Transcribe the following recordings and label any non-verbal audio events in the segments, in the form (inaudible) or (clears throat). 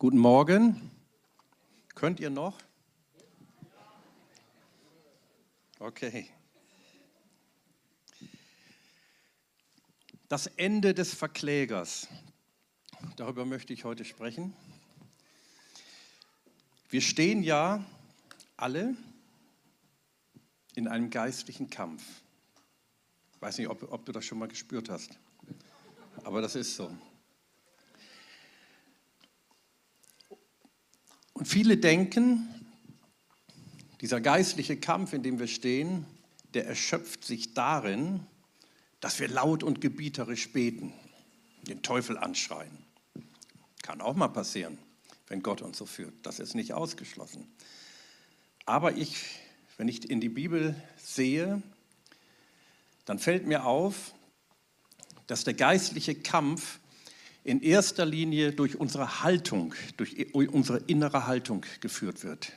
Guten Morgen. Könnt ihr noch? Okay. Das Ende des Verklägers. Darüber möchte ich heute sprechen. Wir stehen ja alle in einem geistlichen Kampf. Ich weiß nicht, ob, ob du das schon mal gespürt hast, aber das ist so. Viele denken, dieser geistliche Kampf, in dem wir stehen, der erschöpft sich darin, dass wir laut und gebieterisch beten, den Teufel anschreien. Kann auch mal passieren, wenn Gott uns so führt. Das ist nicht ausgeschlossen. Aber ich, wenn ich in die Bibel sehe, dann fällt mir auf, dass der geistliche Kampf in erster Linie durch unsere Haltung, durch unsere innere Haltung geführt wird.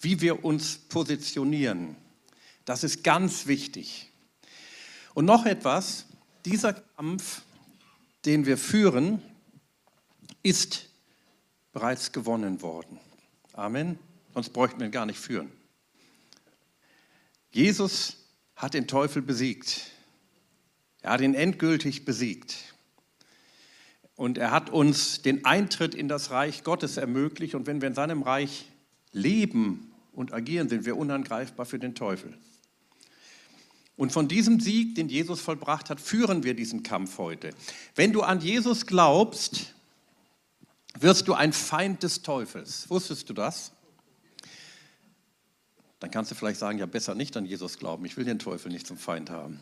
Wie wir uns positionieren, das ist ganz wichtig. Und noch etwas, dieser Kampf, den wir führen, ist bereits gewonnen worden. Amen. Sonst bräuchten wir ihn gar nicht führen. Jesus hat den Teufel besiegt. Er hat ihn endgültig besiegt. Und er hat uns den Eintritt in das Reich Gottes ermöglicht. Und wenn wir in seinem Reich leben und agieren, sind wir unangreifbar für den Teufel. Und von diesem Sieg, den Jesus vollbracht hat, führen wir diesen Kampf heute. Wenn du an Jesus glaubst, wirst du ein Feind des Teufels. Wusstest du das? Dann kannst du vielleicht sagen, ja besser nicht an Jesus glauben. Ich will den Teufel nicht zum Feind haben.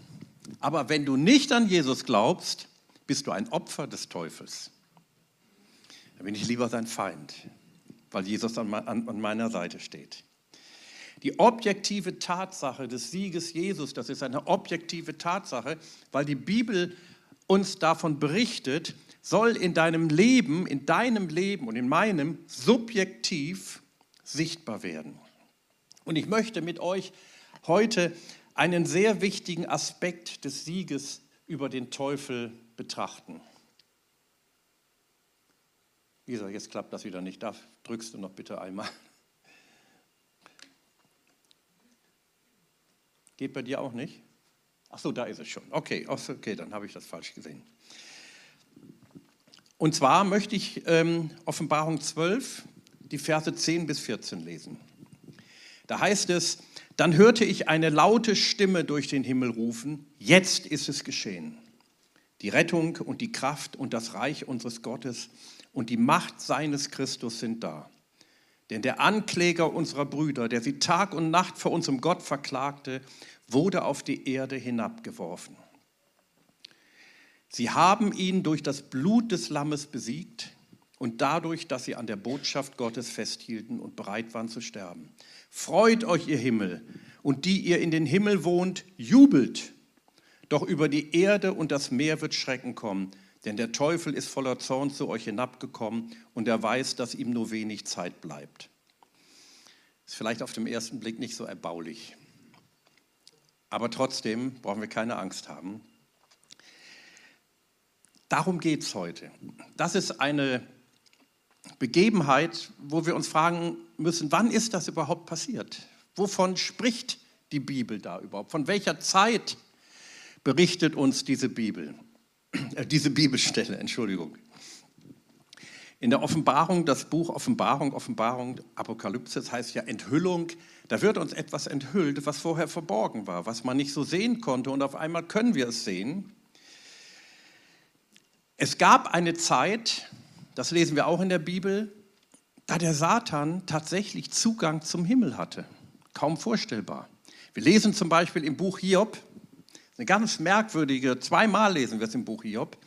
Aber wenn du nicht an Jesus glaubst, bist du ein Opfer des Teufels. Dann bin ich lieber sein Feind, weil Jesus an meiner Seite steht. Die objektive Tatsache des Sieges Jesus, das ist eine objektive Tatsache, weil die Bibel uns davon berichtet, soll in deinem Leben, in deinem Leben und in meinem subjektiv sichtbar werden. Und ich möchte mit euch heute einen sehr wichtigen Aspekt des Sieges über den Teufel betrachten. Lisa, jetzt klappt das wieder nicht. Da drückst du noch bitte einmal. Geht bei dir auch nicht? Ach so, da ist es schon. Okay, okay, dann habe ich das falsch gesehen. Und zwar möchte ich ähm, Offenbarung 12, die Verse 10 bis 14 lesen. Da heißt es, dann hörte ich eine laute Stimme durch den Himmel rufen, jetzt ist es geschehen. Die Rettung und die Kraft und das Reich unseres Gottes und die Macht seines Christus sind da. Denn der Ankläger unserer Brüder, der sie Tag und Nacht vor unserem Gott verklagte, wurde auf die Erde hinabgeworfen. Sie haben ihn durch das Blut des Lammes besiegt und dadurch, dass sie an der Botschaft Gottes festhielten und bereit waren zu sterben. Freut euch, ihr Himmel, und die ihr in den Himmel wohnt, jubelt. Doch über die Erde und das Meer wird Schrecken kommen, denn der Teufel ist voller Zorn zu euch hinabgekommen und er weiß, dass ihm nur wenig Zeit bleibt. Ist vielleicht auf den ersten Blick nicht so erbaulich. Aber trotzdem brauchen wir keine Angst haben. Darum geht es heute. Das ist eine Begebenheit, wo wir uns fragen müssen, wann ist das überhaupt passiert? Wovon spricht die Bibel da überhaupt? Von welcher Zeit berichtet uns diese Bibel, (clears throat) äh, diese Bibelstelle, Entschuldigung. In der Offenbarung, das Buch Offenbarung, Offenbarung, Apokalypse, das heißt ja Enthüllung, da wird uns etwas enthüllt, was vorher verborgen war, was man nicht so sehen konnte und auf einmal können wir es sehen. Es gab eine Zeit, das lesen wir auch in der Bibel, da der Satan tatsächlich Zugang zum Himmel hatte. Kaum vorstellbar. Wir lesen zum Beispiel im Buch Hiob, eine ganz merkwürdige, zweimal lesen wir es im Buch Hiob,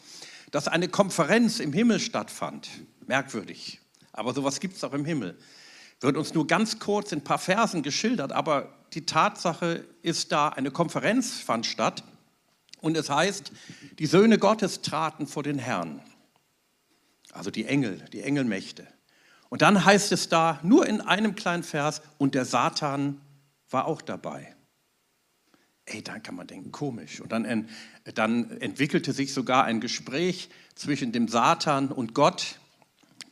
dass eine Konferenz im Himmel stattfand. Merkwürdig. Aber sowas gibt es auch im Himmel. Wird uns nur ganz kurz in ein paar Versen geschildert, aber die Tatsache ist da, eine Konferenz fand statt und es heißt, die Söhne Gottes traten vor den Herrn. Also die Engel, die Engelmächte. Und dann heißt es da, nur in einem kleinen Vers, und der Satan war auch dabei. Ey, dann kann man denken, komisch. Und dann, dann entwickelte sich sogar ein Gespräch zwischen dem Satan und Gott.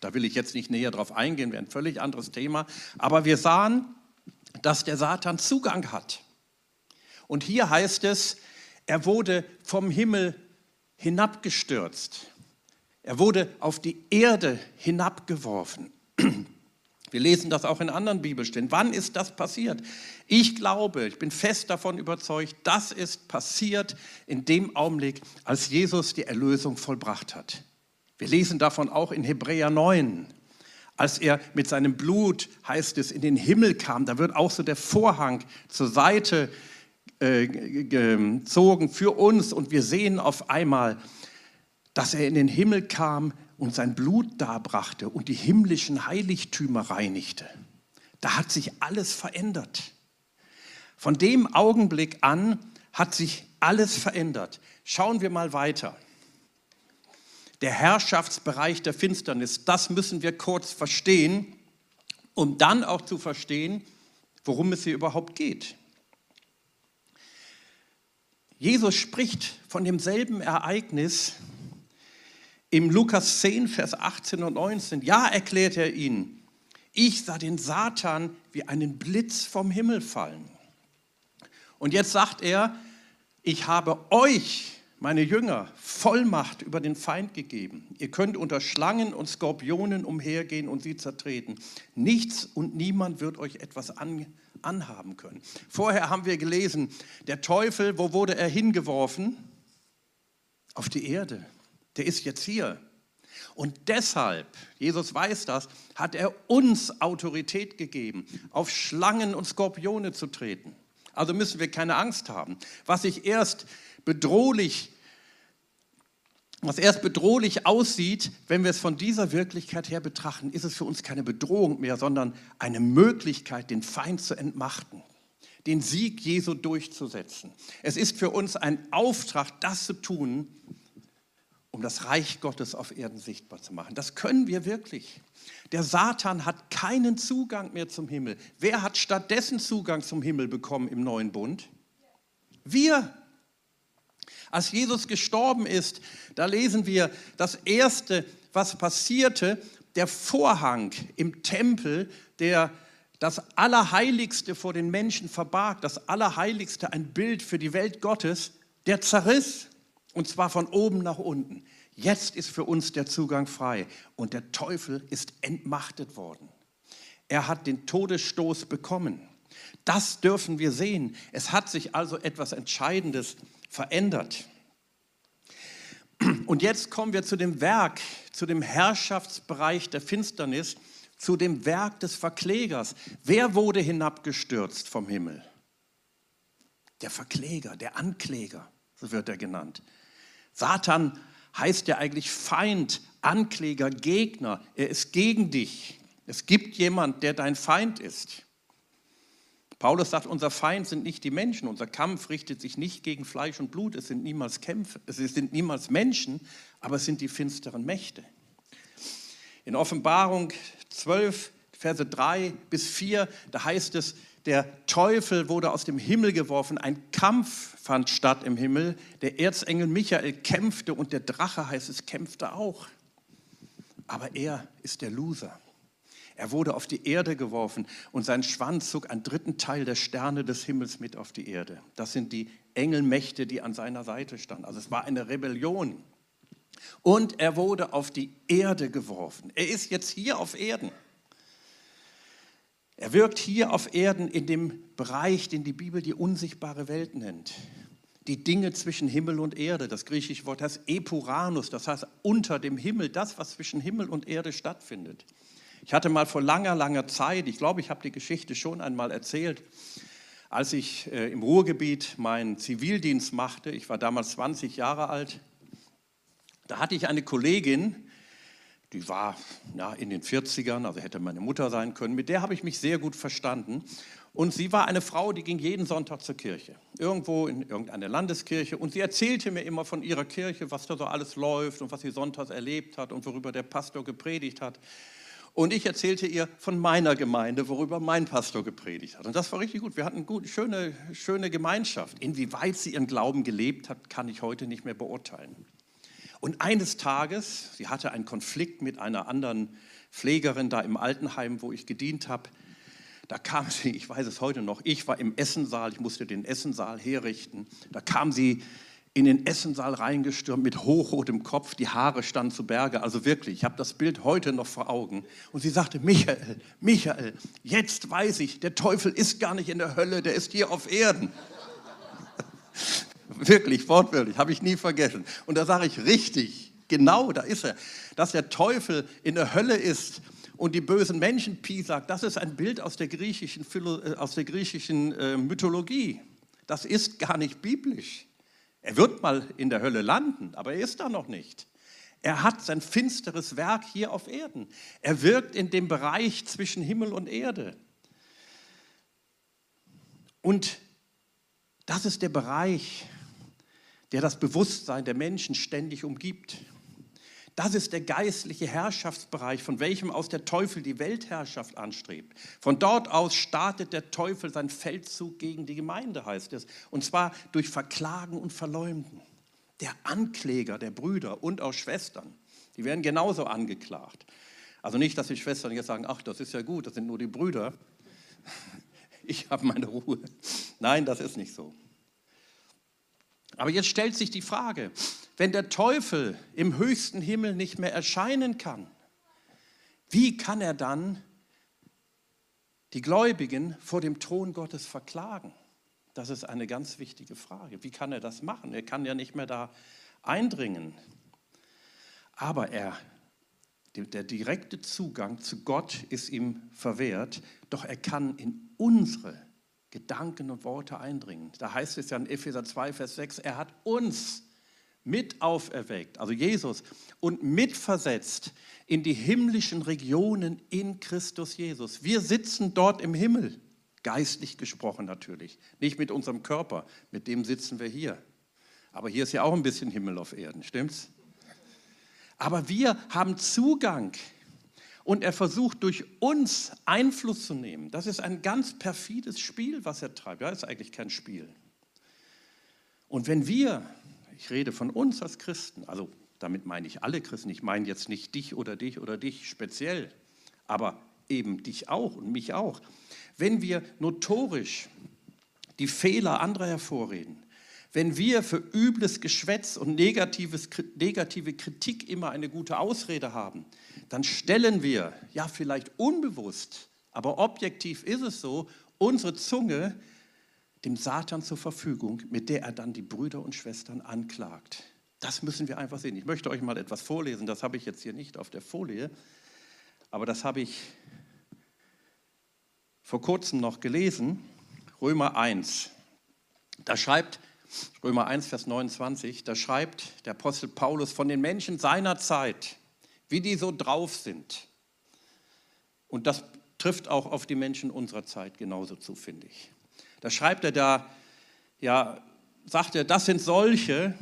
Da will ich jetzt nicht näher drauf eingehen, wäre ein völlig anderes Thema. Aber wir sahen, dass der Satan Zugang hat. Und hier heißt es, er wurde vom Himmel hinabgestürzt. Er wurde auf die Erde hinabgeworfen. Wir lesen das auch in anderen Bibelstellen. Wann ist das passiert? Ich glaube, ich bin fest davon überzeugt, das ist passiert in dem Augenblick, als Jesus die Erlösung vollbracht hat. Wir lesen davon auch in Hebräer 9. Als er mit seinem Blut, heißt es, in den Himmel kam, da wird auch so der Vorhang zur Seite äh, gezogen für uns und wir sehen auf einmal, dass er in den Himmel kam und sein Blut darbrachte und die himmlischen Heiligtümer reinigte. Da hat sich alles verändert. Von dem Augenblick an hat sich alles verändert. Schauen wir mal weiter. Der Herrschaftsbereich der Finsternis, das müssen wir kurz verstehen, um dann auch zu verstehen, worum es hier überhaupt geht. Jesus spricht von demselben Ereignis im Lukas 10, Vers 18 und 19, ja, erklärt er ihnen, ich sah den Satan wie einen Blitz vom Himmel fallen. Und jetzt sagt er, ich habe euch, meine Jünger, Vollmacht über den Feind gegeben. Ihr könnt unter Schlangen und Skorpionen umhergehen und sie zertreten. Nichts und niemand wird euch etwas an, anhaben können. Vorher haben wir gelesen, der Teufel, wo wurde er hingeworfen? Auf die Erde der ist jetzt hier. Und deshalb, Jesus weiß das, hat er uns Autorität gegeben, auf Schlangen und Skorpione zu treten. Also müssen wir keine Angst haben. Was sich erst bedrohlich, was erst bedrohlich aussieht, wenn wir es von dieser Wirklichkeit her betrachten, ist es für uns keine Bedrohung mehr, sondern eine Möglichkeit, den Feind zu entmachten, den Sieg Jesu durchzusetzen. Es ist für uns ein Auftrag, das zu tun, um das Reich Gottes auf Erden sichtbar zu machen. Das können wir wirklich. Der Satan hat keinen Zugang mehr zum Himmel. Wer hat stattdessen Zugang zum Himmel bekommen im neuen Bund? Wir. Als Jesus gestorben ist, da lesen wir das Erste, was passierte, der Vorhang im Tempel, der das Allerheiligste vor den Menschen verbarg, das Allerheiligste, ein Bild für die Welt Gottes, der zerriss. Und zwar von oben nach unten. Jetzt ist für uns der Zugang frei und der Teufel ist entmachtet worden. Er hat den Todesstoß bekommen. Das dürfen wir sehen. Es hat sich also etwas Entscheidendes verändert. Und jetzt kommen wir zu dem Werk, zu dem Herrschaftsbereich der Finsternis, zu dem Werk des Verklägers. Wer wurde hinabgestürzt vom Himmel? Der Verkläger, der Ankläger, so wird er genannt. Satan heißt ja eigentlich Feind, Ankläger, Gegner. Er ist gegen dich. Es gibt jemand, der dein Feind ist. Paulus sagt, unser Feind sind nicht die Menschen, unser Kampf richtet sich nicht gegen Fleisch und Blut, es sind niemals Kämpfe, es sind niemals Menschen, aber es sind die finsteren Mächte. In Offenbarung 12, Verse 3 bis 4, da heißt es, der Teufel wurde aus dem Himmel geworfen, ein Kampf fand statt im Himmel, der Erzengel Michael kämpfte und der Drache heißt es kämpfte auch. Aber er ist der Loser. Er wurde auf die Erde geworfen und sein Schwanz zog einen dritten Teil der Sterne des Himmels mit auf die Erde. Das sind die Engelmächte, die an seiner Seite standen. Also es war eine Rebellion. Und er wurde auf die Erde geworfen. Er ist jetzt hier auf Erden. Er wirkt hier auf Erden in dem Bereich, den die Bibel die unsichtbare Welt nennt. Die Dinge zwischen Himmel und Erde. Das griechische Wort heißt Epuranus, das heißt unter dem Himmel, das, was zwischen Himmel und Erde stattfindet. Ich hatte mal vor langer, langer Zeit, ich glaube, ich habe die Geschichte schon einmal erzählt, als ich äh, im Ruhrgebiet meinen Zivildienst machte, ich war damals 20 Jahre alt, da hatte ich eine Kollegin, die war ja, in den 40ern, also hätte meine Mutter sein können. Mit der habe ich mich sehr gut verstanden. Und sie war eine Frau, die ging jeden Sonntag zur Kirche, irgendwo in irgendeine Landeskirche. Und sie erzählte mir immer von ihrer Kirche, was da so alles läuft und was sie sonntags erlebt hat und worüber der Pastor gepredigt hat. Und ich erzählte ihr von meiner Gemeinde, worüber mein Pastor gepredigt hat. Und das war richtig gut. Wir hatten eine schöne, schöne Gemeinschaft. Inwieweit sie ihren Glauben gelebt hat, kann ich heute nicht mehr beurteilen. Und eines Tages, sie hatte einen Konflikt mit einer anderen Pflegerin da im Altenheim, wo ich gedient habe. Da kam sie, ich weiß es heute noch, ich war im Essensaal, ich musste den Essensaal herrichten. Da kam sie in den Essensaal reingestürmt mit hochrotem Kopf, die Haare standen zu Berge, also wirklich, ich habe das Bild heute noch vor Augen. Und sie sagte, Michael, Michael, jetzt weiß ich, der Teufel ist gar nicht in der Hölle, der ist hier auf Erden. Wirklich, wortwörtlich, habe ich nie vergessen. Und da sage ich, richtig, genau, da ist er. Dass der Teufel in der Hölle ist und die bösen Menschen sagt, das ist ein Bild aus der griechischen, äh, aus der griechischen äh, Mythologie. Das ist gar nicht biblisch. Er wird mal in der Hölle landen, aber er ist da noch nicht. Er hat sein finsteres Werk hier auf Erden. Er wirkt in dem Bereich zwischen Himmel und Erde. Und das ist der Bereich, der das Bewusstsein der Menschen ständig umgibt. Das ist der geistliche Herrschaftsbereich, von welchem aus der Teufel die Weltherrschaft anstrebt. Von dort aus startet der Teufel seinen Feldzug gegen die Gemeinde, heißt es. Und zwar durch Verklagen und Verleumden. Der Ankläger der Brüder und auch Schwestern, die werden genauso angeklagt. Also nicht, dass die Schwestern jetzt sagen, ach, das ist ja gut, das sind nur die Brüder. Ich habe meine Ruhe. Nein, das ist nicht so. Aber jetzt stellt sich die Frage, wenn der Teufel im höchsten Himmel nicht mehr erscheinen kann, wie kann er dann die Gläubigen vor dem Thron Gottes verklagen? Das ist eine ganz wichtige Frage. Wie kann er das machen? Er kann ja nicht mehr da eindringen. Aber er, der direkte Zugang zu Gott ist ihm verwehrt, doch er kann in unsere Gedanken und Worte eindringen. Da heißt es ja in Epheser 2, Vers 6, er hat uns mit auferweckt, also Jesus, und mitversetzt in die himmlischen Regionen in Christus Jesus. Wir sitzen dort im Himmel, geistlich gesprochen natürlich, nicht mit unserem Körper, mit dem sitzen wir hier. Aber hier ist ja auch ein bisschen Himmel auf Erden, stimmt's? Aber wir haben Zugang und er versucht durch uns Einfluss zu nehmen. Das ist ein ganz perfides Spiel, was er treibt. Ja, ist eigentlich kein Spiel. Und wenn wir ich rede von uns als Christen, also damit meine ich alle Christen, ich meine jetzt nicht dich oder dich oder dich speziell, aber eben dich auch und mich auch. Wenn wir notorisch die Fehler anderer hervorreden, wenn wir für übles Geschwätz und negatives, negative Kritik immer eine gute Ausrede haben, dann stellen wir, ja vielleicht unbewusst, aber objektiv ist es so, unsere Zunge dem Satan zur Verfügung, mit der er dann die Brüder und Schwestern anklagt. Das müssen wir einfach sehen. Ich möchte euch mal etwas vorlesen, das habe ich jetzt hier nicht auf der Folie, aber das habe ich vor kurzem noch gelesen, Römer 1. Da schreibt Römer 1, Vers 29, da schreibt der Apostel Paulus von den Menschen seiner Zeit, wie die so drauf sind. Und das trifft auch auf die Menschen unserer Zeit genauso zu, finde ich. Da schreibt er da, ja, sagt er, das sind solche,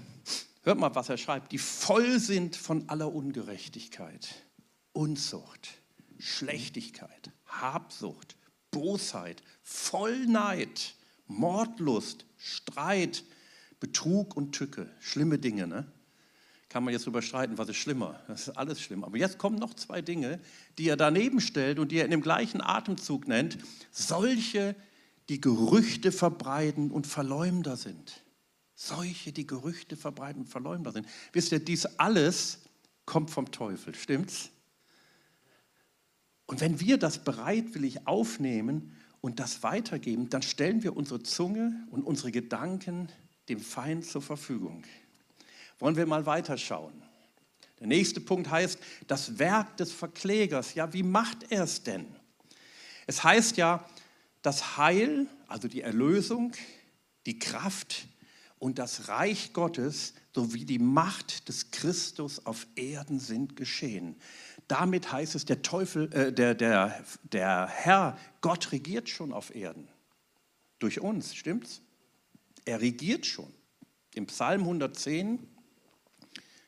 hört mal, was er schreibt, die voll sind von aller Ungerechtigkeit, Unzucht, Schlechtigkeit, Habsucht, Bosheit, Vollneid, Mordlust, Streit, Betrug und Tücke. Schlimme Dinge, ne? Kann man jetzt überstreiten, was ist schlimmer? Das ist alles schlimm. Aber jetzt kommen noch zwei Dinge, die er daneben stellt und die er in dem gleichen Atemzug nennt. Solche die Gerüchte verbreiten und Verleumder sind. Solche, die Gerüchte verbreiten und Verleumder sind. Wisst ihr, dies alles kommt vom Teufel, stimmt's? Und wenn wir das bereitwillig aufnehmen und das weitergeben, dann stellen wir unsere Zunge und unsere Gedanken dem Feind zur Verfügung. Wollen wir mal weiterschauen? Der nächste Punkt heißt, das Werk des Verklägers. Ja, wie macht er es denn? Es heißt ja, das Heil, also die Erlösung, die Kraft und das Reich Gottes sowie die Macht des Christus auf Erden sind geschehen. Damit heißt es, der Teufel, äh, der, der, der Herr, Gott regiert schon auf Erden. Durch uns, stimmt's? Er regiert schon. Im Psalm 110,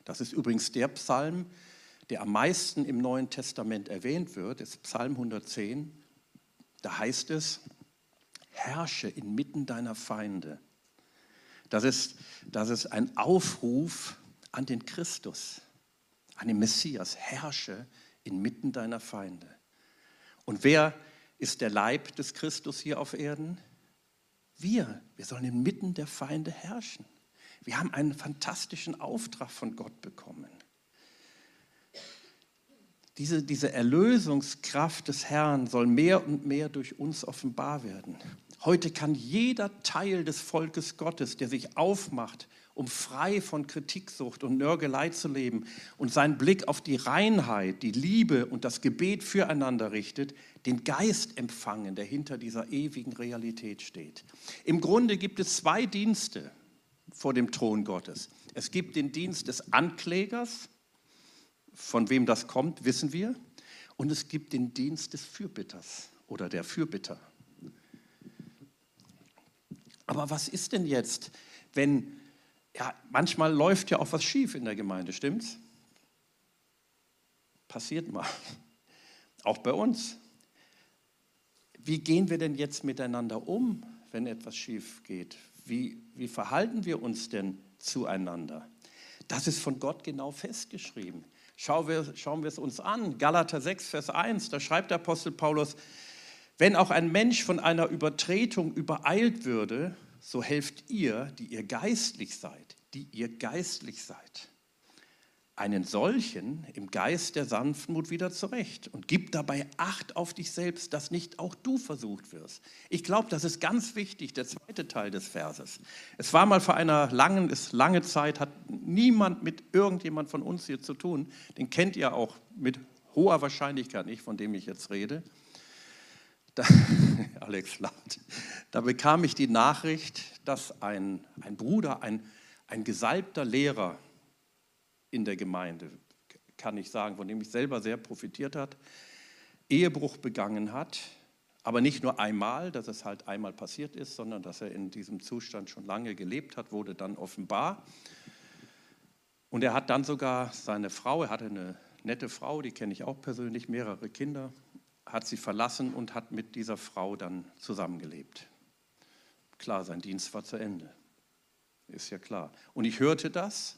das ist übrigens der Psalm, der am meisten im Neuen Testament erwähnt wird, ist Psalm 110. Da heißt es, herrsche inmitten deiner Feinde. Das ist, das ist ein Aufruf an den Christus, an den Messias, herrsche inmitten deiner Feinde. Und wer ist der Leib des Christus hier auf Erden? Wir. Wir sollen inmitten der Feinde herrschen. Wir haben einen fantastischen Auftrag von Gott bekommen. Diese, diese Erlösungskraft des Herrn soll mehr und mehr durch uns offenbar werden. Heute kann jeder Teil des Volkes Gottes, der sich aufmacht, um frei von Kritiksucht und Nörgelei zu leben und seinen Blick auf die Reinheit, die Liebe und das Gebet füreinander richtet, den Geist empfangen, der hinter dieser ewigen Realität steht. Im Grunde gibt es zwei Dienste vor dem Thron Gottes. Es gibt den Dienst des Anklägers, von wem das kommt, wissen wir, und es gibt den Dienst des Fürbitters oder der Fürbitter. Aber was ist denn jetzt, wenn ja, manchmal läuft ja auch was schief in der Gemeinde, stimmt's? Passiert mal. (laughs) Auch bei uns. Wie gehen wir denn jetzt miteinander um, wenn etwas schief geht? Wie, wie verhalten wir uns denn zueinander? Das ist von Gott genau festgeschrieben. Schauen wir, schauen wir es uns an. Galater 6, Vers 1, da schreibt der Apostel Paulus, wenn auch ein Mensch von einer Übertretung übereilt würde, so helft ihr, die ihr geistlich seid, die ihr geistlich seid, einen solchen im Geist der Sanftmut wieder zurecht und gib dabei Acht auf dich selbst, dass nicht auch du versucht wirst. Ich glaube, das ist ganz wichtig, der zweite Teil des Verses. Es war mal vor einer langen, ist lange Zeit, hat niemand mit irgendjemand von uns hier zu tun. Den kennt ihr auch mit hoher Wahrscheinlichkeit nicht, von dem ich jetzt rede. Da, (laughs) Alex lacht. Da bekam ich die Nachricht, dass ein, ein Bruder, ein, ein gesalbter Lehrer in der Gemeinde, kann ich sagen, von dem ich selber sehr profitiert hat, Ehebruch begangen hat, aber nicht nur einmal, dass es halt einmal passiert ist, sondern dass er in diesem Zustand schon lange gelebt hat, wurde dann offenbar. Und er hat dann sogar seine Frau, er hatte eine nette Frau, die kenne ich auch persönlich, mehrere Kinder, hat sie verlassen und hat mit dieser Frau dann zusammengelebt. Klar, sein Dienst war zu Ende. Ist ja klar. Und ich hörte das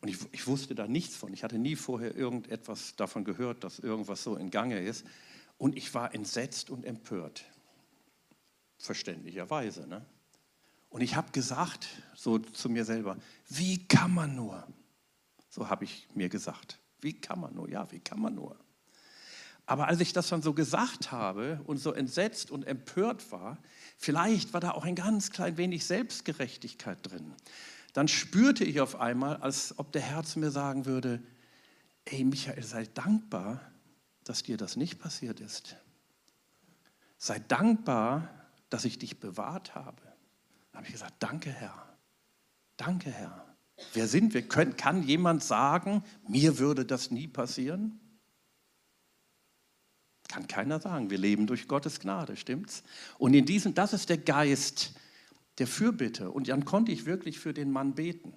und ich, ich, wusste da nichts von. Ich hatte nie vorher irgendetwas davon gehört, dass irgendwas so in Gange ist. Und ich war entsetzt und empört. Verständlicherweise. Ne? Und ich habe gesagt, so zu mir selber, wie kann man nur? So habe ich mir gesagt. Wie kann man nur? Ja, wie kann man nur? Aber als ich das dann so gesagt habe und so entsetzt und empört war, vielleicht war da auch ein ganz klein wenig Selbstgerechtigkeit drin. Dann spürte ich auf einmal, als ob der Herr zu mir sagen würde, ey Michael, sei dankbar, dass dir das nicht passiert ist. Sei dankbar, dass ich dich bewahrt habe. Da habe ich gesagt, danke Herr, danke Herr. Wer sind wir? Kann jemand sagen, mir würde das nie passieren? Kann keiner sagen. Wir leben durch Gottes Gnade, stimmt's? Und in diesem, das ist der Geist der Fürbitte. Und dann konnte ich wirklich für den Mann beten.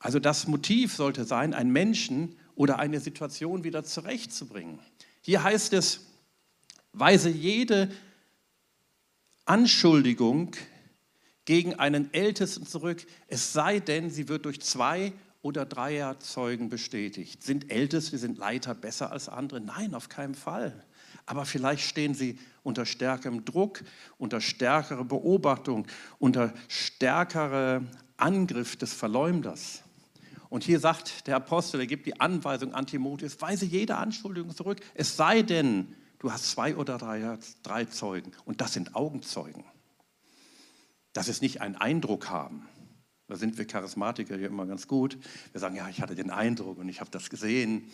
Also das Motiv sollte sein, einen Menschen oder eine Situation wieder zurechtzubringen. Hier heißt es, weise jede Anschuldigung gegen einen Ältesten zurück, es sei denn, sie wird durch zwei oder Dreierzeugen bestätigt. Sind Älteste, sind Leiter besser als andere? Nein, auf keinen Fall. Aber vielleicht stehen sie unter stärkerem Druck, unter stärkerer Beobachtung, unter stärkerem Angriff des Verleumders. Und hier sagt der Apostel, er gibt die Anweisung an Timotheus, weise jede Anschuldigung zurück, es sei denn, du hast zwei oder drei, drei Zeugen. Und das sind Augenzeugen. Das ist nicht ein Eindruck haben. Da sind wir Charismatiker hier immer ganz gut. Wir sagen, ja, ich hatte den Eindruck und ich habe das gesehen.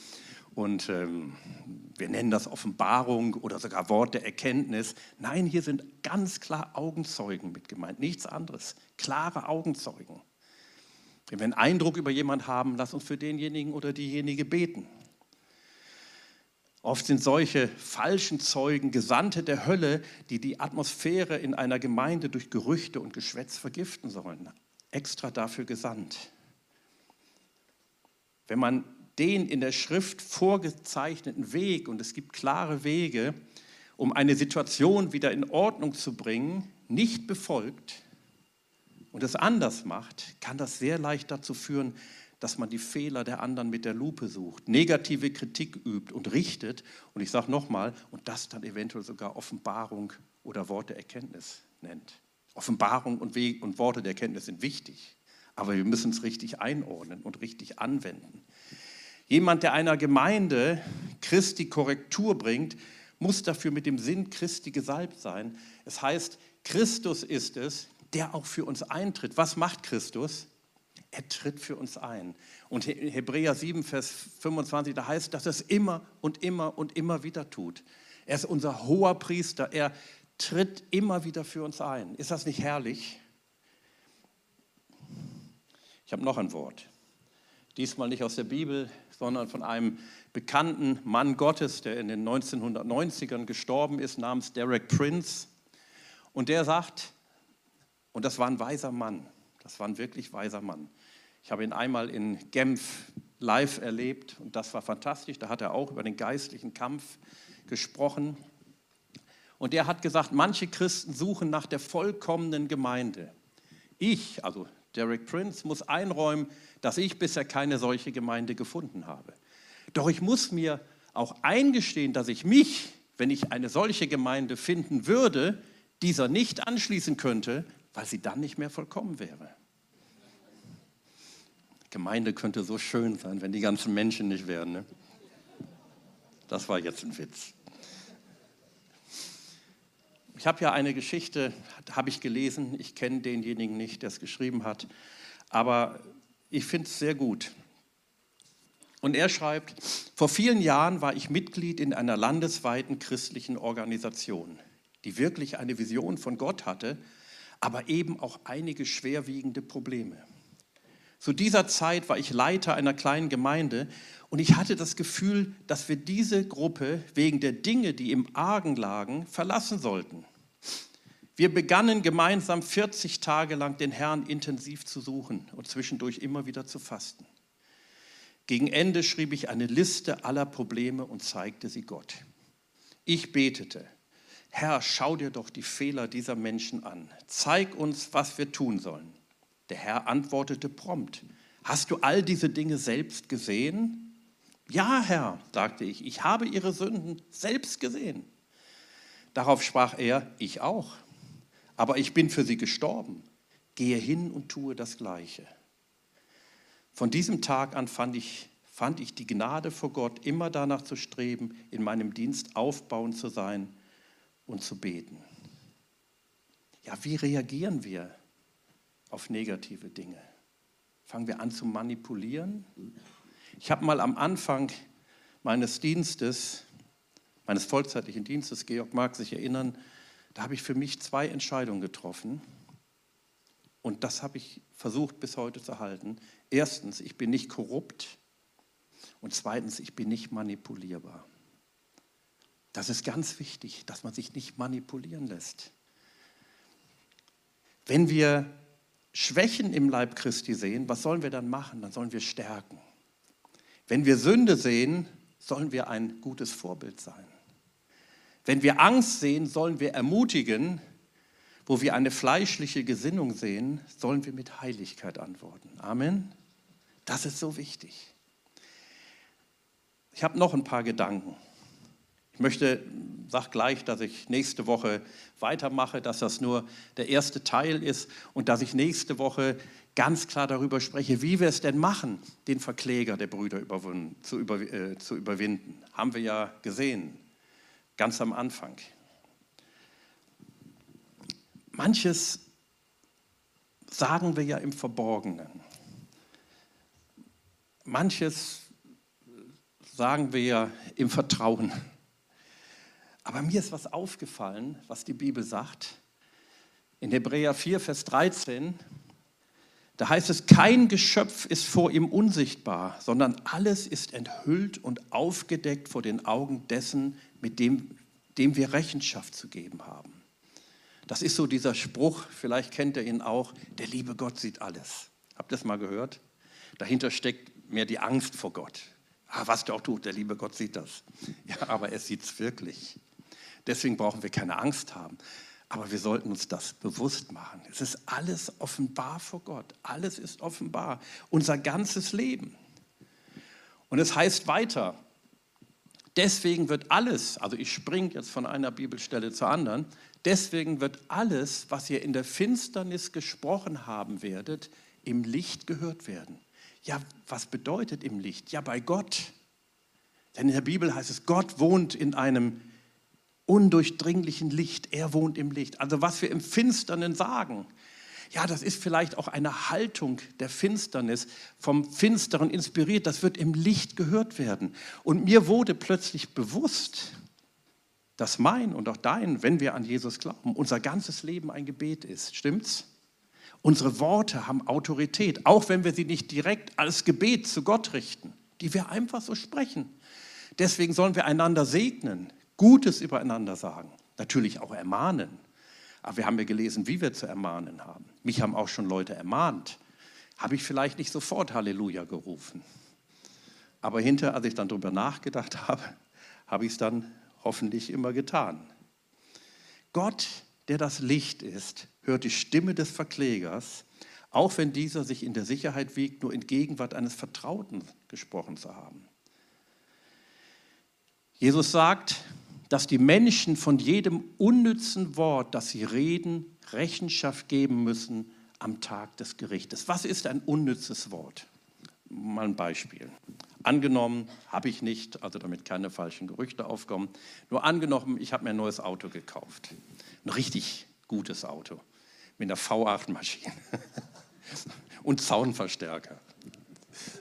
Und ähm, wir nennen das Offenbarung oder sogar Wort der Erkenntnis. Nein, hier sind ganz klar Augenzeugen mit gemeint, nichts anderes. Klare Augenzeugen. Wenn wir einen Eindruck über jemanden haben, lass uns für denjenigen oder diejenige beten. Oft sind solche falschen Zeugen Gesandte der Hölle, die die Atmosphäre in einer Gemeinde durch Gerüchte und Geschwätz vergiften sollen extra dafür gesandt. Wenn man den in der Schrift vorgezeichneten Weg, und es gibt klare Wege, um eine Situation wieder in Ordnung zu bringen, nicht befolgt und es anders macht, kann das sehr leicht dazu führen, dass man die Fehler der anderen mit der Lupe sucht, negative Kritik übt und richtet. Und ich sage nochmal, und das dann eventuell sogar Offenbarung oder Worte Erkenntnis nennt. Offenbarung und, Weg und Worte der Erkenntnis sind wichtig, aber wir müssen es richtig einordnen und richtig anwenden. Jemand, der einer Gemeinde Christi Korrektur bringt, muss dafür mit dem Sinn Christi gesalbt sein. Es heißt, Christus ist es, der auch für uns eintritt. Was macht Christus? Er tritt für uns ein. Und Hebräer 7, Vers 25, da heißt, dass er es immer und immer und immer wieder tut. Er ist unser hoher Priester. Er tritt immer wieder für uns ein. Ist das nicht herrlich? Ich habe noch ein Wort. Diesmal nicht aus der Bibel, sondern von einem bekannten Mann Gottes, der in den 1990ern gestorben ist, namens Derek Prince. Und der sagt, und das war ein weiser Mann, das war ein wirklich weiser Mann. Ich habe ihn einmal in Genf live erlebt und das war fantastisch. Da hat er auch über den geistlichen Kampf gesprochen. Und er hat gesagt, manche Christen suchen nach der vollkommenen Gemeinde. Ich, also Derek Prince, muss einräumen, dass ich bisher keine solche Gemeinde gefunden habe. Doch ich muss mir auch eingestehen, dass ich mich, wenn ich eine solche Gemeinde finden würde, dieser nicht anschließen könnte, weil sie dann nicht mehr vollkommen wäre. Gemeinde könnte so schön sein, wenn die ganzen Menschen nicht wären. Ne? Das war jetzt ein Witz. Ich habe ja eine Geschichte, habe ich gelesen. Ich kenne denjenigen nicht, der es geschrieben hat, aber ich finde es sehr gut. Und er schreibt, vor vielen Jahren war ich Mitglied in einer landesweiten christlichen Organisation, die wirklich eine Vision von Gott hatte, aber eben auch einige schwerwiegende Probleme. Zu dieser Zeit war ich Leiter einer kleinen Gemeinde und ich hatte das Gefühl, dass wir diese Gruppe wegen der Dinge, die im Argen lagen, verlassen sollten. Wir begannen gemeinsam 40 Tage lang den Herrn intensiv zu suchen und zwischendurch immer wieder zu fasten. Gegen Ende schrieb ich eine Liste aller Probleme und zeigte sie Gott. Ich betete, Herr, schau dir doch die Fehler dieser Menschen an. Zeig uns, was wir tun sollen. Der Herr antwortete prompt, hast du all diese Dinge selbst gesehen? Ja, Herr, sagte ich, ich habe ihre Sünden selbst gesehen. Darauf sprach er, ich auch, aber ich bin für sie gestorben. Gehe hin und tue das Gleiche. Von diesem Tag an fand ich, fand ich die Gnade vor Gott, immer danach zu streben, in meinem Dienst aufbauend zu sein und zu beten. Ja, wie reagieren wir auf negative Dinge? Fangen wir an zu manipulieren? Ich habe mal am Anfang meines Dienstes, meines vollzeitlichen Dienstes, Georg mag sich erinnern, da habe ich für mich zwei Entscheidungen getroffen. Und das habe ich versucht bis heute zu halten. Erstens, ich bin nicht korrupt. Und zweitens, ich bin nicht manipulierbar. Das ist ganz wichtig, dass man sich nicht manipulieren lässt. Wenn wir Schwächen im Leib Christi sehen, was sollen wir dann machen? Dann sollen wir stärken. Wenn wir Sünde sehen, sollen wir ein gutes Vorbild sein. Wenn wir Angst sehen, sollen wir ermutigen. Wo wir eine fleischliche Gesinnung sehen, sollen wir mit Heiligkeit antworten. Amen. Das ist so wichtig. Ich habe noch ein paar Gedanken. Ich möchte, sag gleich, dass ich nächste Woche weitermache, dass das nur der erste Teil ist und dass ich nächste Woche ganz klar darüber spreche, wie wir es denn machen, den Verkläger der Brüder zu, über, äh, zu überwinden. Haben wir ja gesehen, ganz am Anfang. Manches sagen wir ja im Verborgenen. Manches sagen wir ja im Vertrauen. Aber mir ist was aufgefallen, was die Bibel sagt. In Hebräer 4, Vers 13, da heißt es, kein Geschöpf ist vor ihm unsichtbar, sondern alles ist enthüllt und aufgedeckt vor den Augen dessen, mit dem, dem wir Rechenschaft zu geben haben. Das ist so dieser Spruch, vielleicht kennt ihr ihn auch, der liebe Gott sieht alles. Habt ihr das mal gehört? Dahinter steckt mehr die Angst vor Gott. Ah, was der auch tut, der liebe Gott sieht das. Ja, aber er sieht es wirklich. Deswegen brauchen wir keine Angst haben. Aber wir sollten uns das bewusst machen. Es ist alles offenbar vor Gott. Alles ist offenbar. Unser ganzes Leben. Und es heißt weiter, deswegen wird alles, also ich springe jetzt von einer Bibelstelle zur anderen, deswegen wird alles, was ihr in der Finsternis gesprochen haben werdet, im Licht gehört werden. Ja, was bedeutet im Licht? Ja, bei Gott. Denn in der Bibel heißt es, Gott wohnt in einem undurchdringlichen Licht. Er wohnt im Licht. Also was wir im Finsternen sagen, ja, das ist vielleicht auch eine Haltung der Finsternis, vom Finsteren inspiriert, das wird im Licht gehört werden. Und mir wurde plötzlich bewusst, dass mein und auch dein, wenn wir an Jesus glauben, unser ganzes Leben ein Gebet ist. Stimmt's? Unsere Worte haben Autorität, auch wenn wir sie nicht direkt als Gebet zu Gott richten, die wir einfach so sprechen. Deswegen sollen wir einander segnen, Gutes übereinander sagen, natürlich auch ermahnen. Aber wir haben ja gelesen, wie wir zu ermahnen haben. Mich haben auch schon Leute ermahnt. Habe ich vielleicht nicht sofort Halleluja gerufen. Aber hinterher, als ich dann darüber nachgedacht (laughs) habe, habe ich es dann hoffentlich immer getan. Gott, der das Licht ist, hört die Stimme des Verklägers, auch wenn dieser sich in der Sicherheit wiegt, nur in Gegenwart eines Vertrauten gesprochen zu haben. Jesus sagt, dass die Menschen von jedem unnützen Wort, das sie reden, Rechenschaft geben müssen am Tag des Gerichtes. Was ist ein unnützes Wort? Mal ein Beispiel. Angenommen, habe ich nicht, also damit keine falschen Gerüchte aufkommen, nur angenommen, ich habe mir ein neues Auto gekauft. Ein richtig gutes Auto mit einer V8-Maschine (laughs) und Zaunverstärker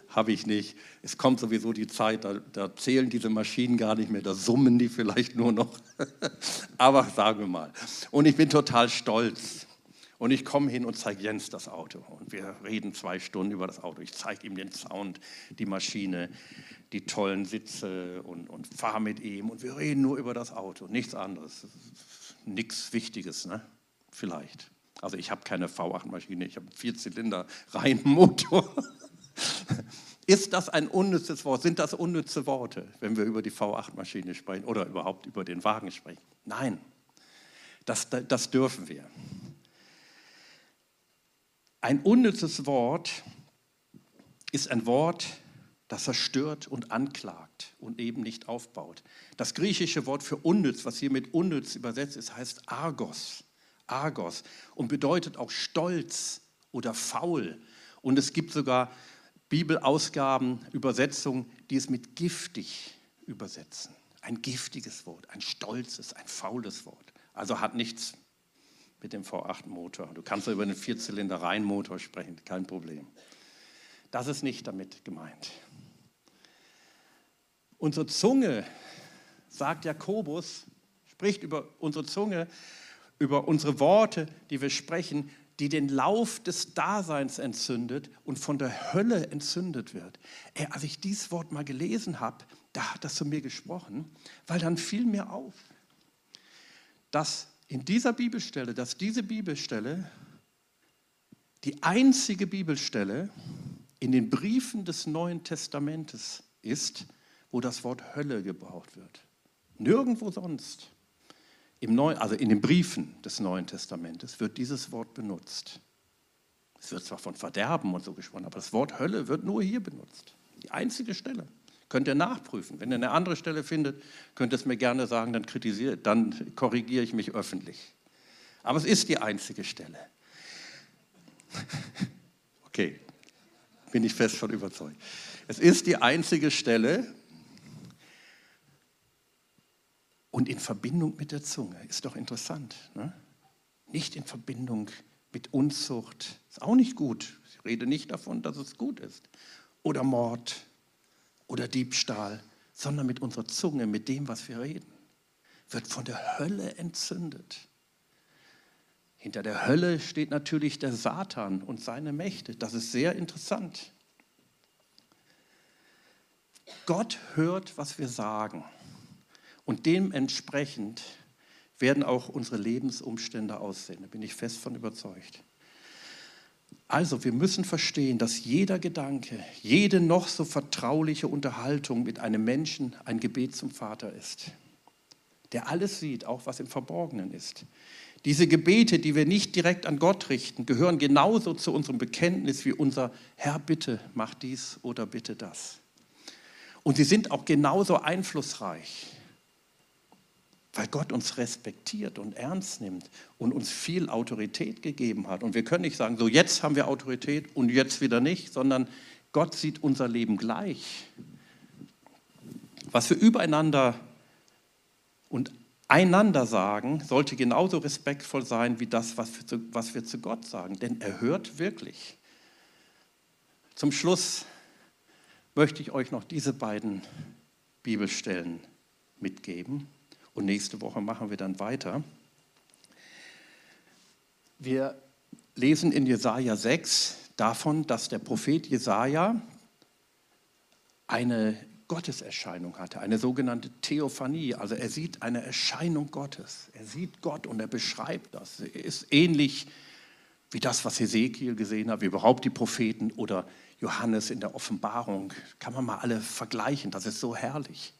habe ich nicht. Es kommt sowieso die Zeit, da, da, zählen diese Maschinen gar nicht mehr, da summen die vielleicht nur noch. (laughs) Aber sagen wir mal. Und ich bin total stolz. Und ich komme hin und zeige Jens das Auto. Und wir reden zwei Stunden über das Auto. Ich zeige ihm den Sound, die Maschine, die tollen Sitze und, und fahre mit ihm. Und wir reden nur über das Auto, nichts anderes. Nichts Wichtiges, ne? vielleicht. Also ich habe keine V8-Maschine, ich habe einen Vierzylinder-Reihenmotor. (laughs) Ist das ein unnützes Wort? Sind das unnütze Worte, wenn wir über die V8-Maschine sprechen oder überhaupt über den Wagen sprechen? Nein, das, das dürfen wir. Ein unnützes Wort ist ein Wort, das zerstört und anklagt und eben nicht aufbaut. Das griechische Wort für unnütz, was hier mit unnütz übersetzt ist, heißt Argos. Argos und bedeutet auch stolz oder faul. Und es gibt sogar Bibelausgaben, Übersetzungen, die es mit giftig übersetzen. Ein giftiges Wort, ein stolzes, ein faules Wort. Also hat nichts mit dem V8-Motor. Du kannst über einen Vierzylinder-Reihenmotor sprechen, kein Problem. Das ist nicht damit gemeint. Unsere Zunge, sagt Jakobus, spricht über unsere Zunge, über unsere Worte, die wir sprechen, die den Lauf des Daseins entzündet und von der Hölle entzündet wird. Ey, als ich dieses Wort mal gelesen habe, da hat das zu mir gesprochen, weil dann fiel mir auf, dass in dieser Bibelstelle, dass diese Bibelstelle die einzige Bibelstelle in den Briefen des Neuen Testamentes ist, wo das Wort Hölle gebraucht wird. Nirgendwo sonst. Im Neuen, also in den Briefen des Neuen Testamentes wird dieses Wort benutzt. Es wird zwar von Verderben und so gesprochen, aber das Wort Hölle wird nur hier benutzt. Die einzige Stelle. Könnt ihr nachprüfen. Wenn ihr eine andere Stelle findet, könnt ihr es mir gerne sagen, dann, dann korrigiere ich mich öffentlich. Aber es ist die einzige Stelle. (laughs) Okay, bin ich fest von überzeugt. Es ist die einzige Stelle, und in Verbindung mit der Zunge. Ist doch interessant. Ne? Nicht in Verbindung mit Unzucht. Ist auch nicht gut. Ich rede nicht davon, dass es gut ist. Oder Mord oder Diebstahl, sondern mit unserer Zunge, mit dem, was wir reden. Wird von der Hölle entzündet. Hinter der Hölle steht natürlich der Satan und seine Mächte. Das ist sehr interessant. Gott hört, was wir sagen. Und dementsprechend werden auch unsere Lebensumstände aussehen. Da bin ich fest von überzeugt. Also, wir müssen verstehen, dass jeder Gedanke, jede noch so vertrauliche Unterhaltung mit einem Menschen ein Gebet zum Vater ist. der alles sieht, auch was im Verborgenen ist. Diese Gebete, die wir nicht direkt an Gott richten, gehören genauso zu unserem Bekenntnis wie unser Herr, bitte mach dies oder bitte das. Und sie sind auch genauso einflussreich, weil Gott uns respektiert und ernst nimmt und uns viel Autorität gegeben hat. Und wir können nicht sagen, so jetzt haben wir Autorität und jetzt wieder nicht, sondern Gott sieht unser Leben gleich. Was wir übereinander und einander sagen, sollte genauso respektvoll sein wie das, was wir, zu, was wir zu Gott sagen, denn er hört wirklich. Zum Schluss möchte ich euch noch diese beiden Bibelstellen mitgeben und nächste Woche machen wir dann weiter. Wir lesen in Jesaja 6 davon, dass der Prophet Jesaja eine Gotteserscheinung hatte, eine sogenannte Theophanie. Also er sieht eine Erscheinung Gottes. Er sieht Gott und er beschreibt das. Er ist ähnlich wie das, was Hesekiel gesehen hat, wie überhaupt die Propheten oder Johannes in der Offenbarung. Kann man mal alle vergleichen, das ist so herrlich.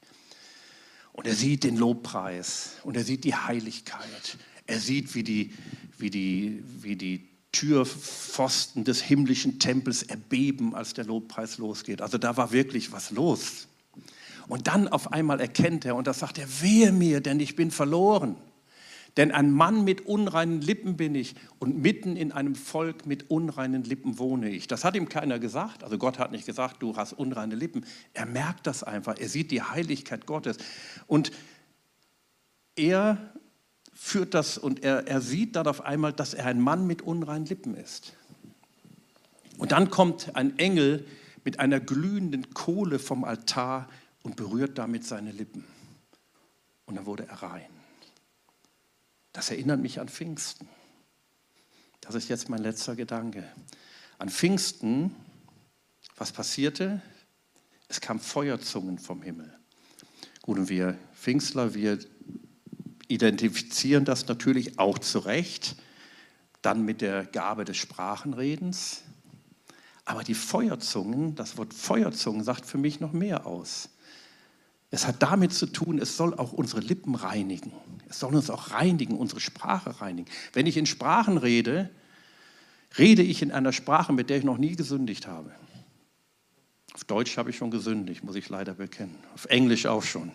Und er sieht den Lobpreis und er sieht die Heiligkeit. Er sieht, wie die, wie die, wie die Türpfosten des himmlischen Tempels erbeben, als der Lobpreis losgeht. Also da war wirklich was los. Und dann auf einmal erkennt er, und das sagt er, wehe mir, denn ich bin verloren. Denn ein Mann mit unreinen Lippen bin ich und mitten in einem Volk mit unreinen Lippen wohne ich. Das hat ihm keiner gesagt. Also Gott hat nicht gesagt, du hast unreine Lippen. Er merkt das einfach. Er sieht die Heiligkeit Gottes. Und er führt das und er, er sieht dann auf einmal, dass er ein Mann mit unreinen Lippen ist. Und dann kommt ein Engel mit einer glühenden Kohle vom Altar und berührt damit seine Lippen. Und dann wurde er rein. Das erinnert mich an Pfingsten. Das ist jetzt mein letzter Gedanke. An Pfingsten, was passierte? Es kam Feuerzungen vom Himmel. Gut, und wir Pfingstler, wir identifizieren das natürlich auch zu Recht, dann mit der Gabe des Sprachenredens. Aber die Feuerzungen, das Wort Feuerzungen sagt für mich noch mehr aus. Es hat damit zu tun, es soll auch unsere Lippen reinigen. Es soll uns auch reinigen, unsere Sprache reinigen. Wenn ich in Sprachen rede, rede ich in einer Sprache, mit der ich noch nie gesündigt habe. Auf Deutsch habe ich schon gesündigt, muss ich leider bekennen. Auf Englisch auch schon.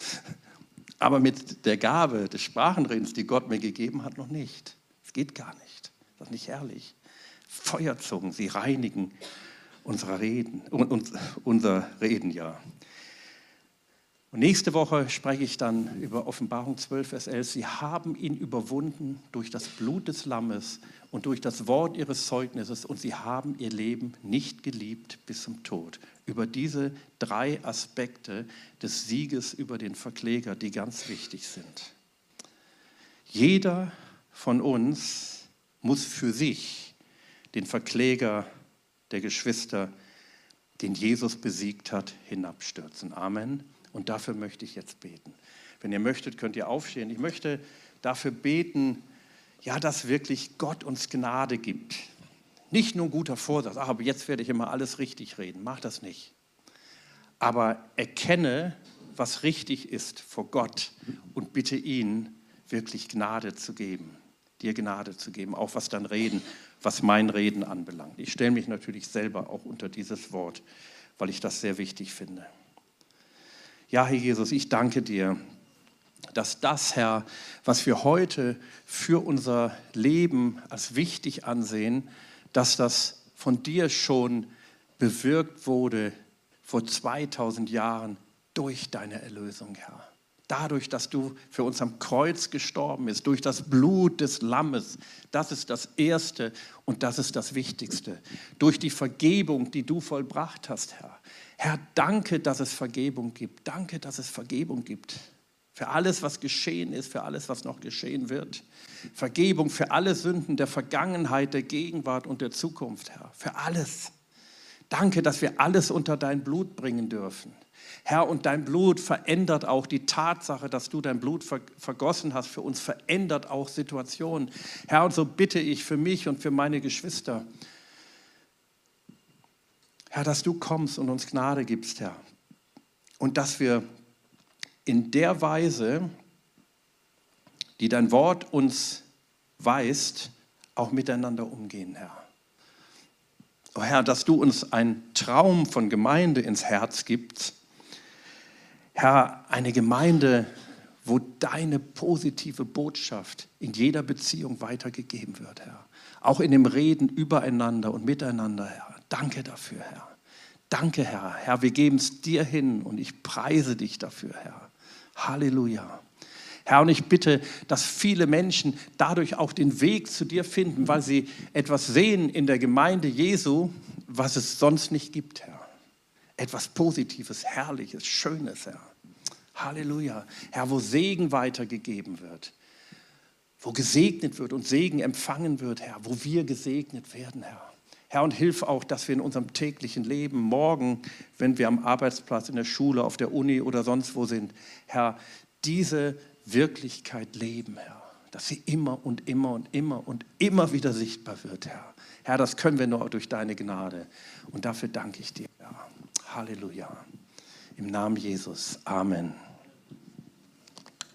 (laughs) Aber mit der Gabe des Sprachenredens, die Gott mir gegeben hat, noch nicht. Es geht gar nicht. Das ist nicht herrlich. Feuerzungen, sie reinigen unsere Reden, unser Reden, ja. Und nächste Woche spreche ich dann über Offenbarung 12, Vers 11. Sie haben ihn überwunden durch das Blut des Lammes und durch das Wort ihres Zeugnisses und sie haben ihr Leben nicht geliebt bis zum Tod. Über diese drei Aspekte des Sieges über den Verkläger, die ganz wichtig sind. Jeder von uns muss für sich den Verkläger der Geschwister, den Jesus besiegt hat, hinabstürzen. Amen. Und dafür möchte ich jetzt beten. Wenn ihr möchtet, könnt ihr aufstehen. Ich möchte dafür beten, ja, dass wirklich Gott uns Gnade gibt. Nicht nur ein guter Vorsatz, ach, aber jetzt werde ich immer alles richtig reden. Mach das nicht. Aber erkenne, was richtig ist vor Gott und bitte ihn, wirklich Gnade zu geben, dir Gnade zu geben, auch was dann Reden, was mein Reden anbelangt. Ich stelle mich natürlich selber auch unter dieses Wort, weil ich das sehr wichtig finde. Ja, Herr Jesus, ich danke dir, dass das, Herr, was wir heute für unser Leben als wichtig ansehen, dass das von dir schon bewirkt wurde vor 2000 Jahren durch deine Erlösung, Herr. Dadurch, dass du für uns am Kreuz gestorben bist, durch das Blut des Lammes, das ist das Erste und das ist das Wichtigste. Durch die Vergebung, die du vollbracht hast, Herr. Herr, danke, dass es Vergebung gibt. Danke, dass es Vergebung gibt. Für alles, was geschehen ist, für alles, was noch geschehen wird. Vergebung für alle Sünden der Vergangenheit, der Gegenwart und der Zukunft, Herr. Für alles. Danke, dass wir alles unter dein Blut bringen dürfen. Herr, und dein Blut verändert auch die Tatsache, dass du dein Blut vergossen hast für uns, verändert auch Situationen. Herr, und so bitte ich für mich und für meine Geschwister, Herr, dass du kommst und uns Gnade gibst, Herr. Und dass wir in der Weise, die dein Wort uns weist, auch miteinander umgehen, Herr. Oh Herr, dass du uns einen Traum von Gemeinde ins Herz gibst. Herr, eine Gemeinde, wo deine positive Botschaft in jeder Beziehung weitergegeben wird, Herr. Auch in dem Reden übereinander und miteinander, Herr. Danke dafür, Herr. Danke, Herr. Herr, wir geben es dir hin und ich preise dich dafür, Herr. Halleluja. Herr, und ich bitte, dass viele Menschen dadurch auch den Weg zu dir finden, weil sie etwas sehen in der Gemeinde Jesu, was es sonst nicht gibt, Herr. Etwas Positives, Herrliches, Schönes, Herr. Halleluja. Herr, wo Segen weitergegeben wird, wo gesegnet wird und Segen empfangen wird, Herr, wo wir gesegnet werden, Herr. Herr, und hilf auch, dass wir in unserem täglichen Leben, morgen, wenn wir am Arbeitsplatz, in der Schule, auf der Uni oder sonst wo sind, Herr, diese Wirklichkeit leben, Herr. Dass sie immer und immer und immer und immer wieder sichtbar wird, Herr. Herr, das können wir nur durch deine Gnade. Und dafür danke ich dir, Herr. Halleluja. Im Namen Jesus. Amen.